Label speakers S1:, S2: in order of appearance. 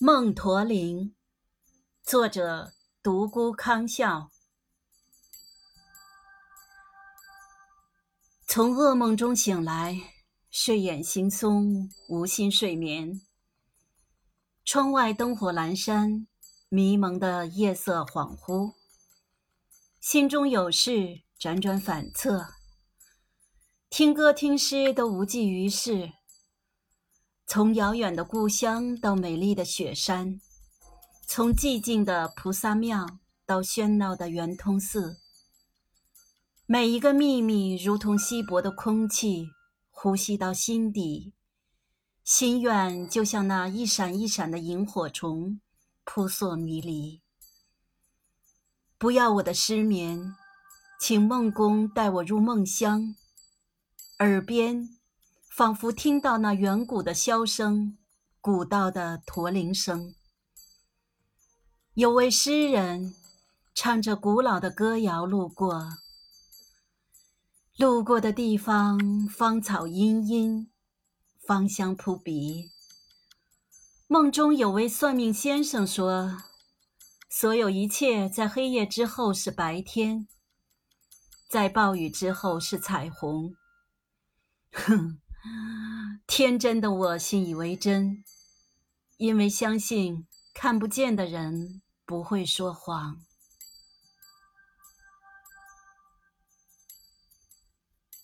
S1: 梦驼铃，作者独孤康笑。从噩梦中醒来，睡眼惺忪，无心睡眠。窗外灯火阑珊，迷蒙的夜色恍惚，心中有事辗转反侧，听歌听诗都无济于事。从遥远的故乡到美丽的雪山，从寂静的菩萨庙到喧闹的圆通寺，每一个秘密如同稀薄的空气，呼吸到心底。心愿就像那一闪一闪的萤火虫，扑朔迷离。不要我的失眠，请梦公带我入梦乡，耳边。仿佛听到那远古的箫声，古道的驼铃声。有位诗人唱着古老的歌谣路过，路过的地方芳草茵茵，芳香扑鼻。梦中有位算命先生说，所有一切在黑夜之后是白天，在暴雨之后是彩虹。哼。天真的我信以为真，因为相信看不见的人不会说谎。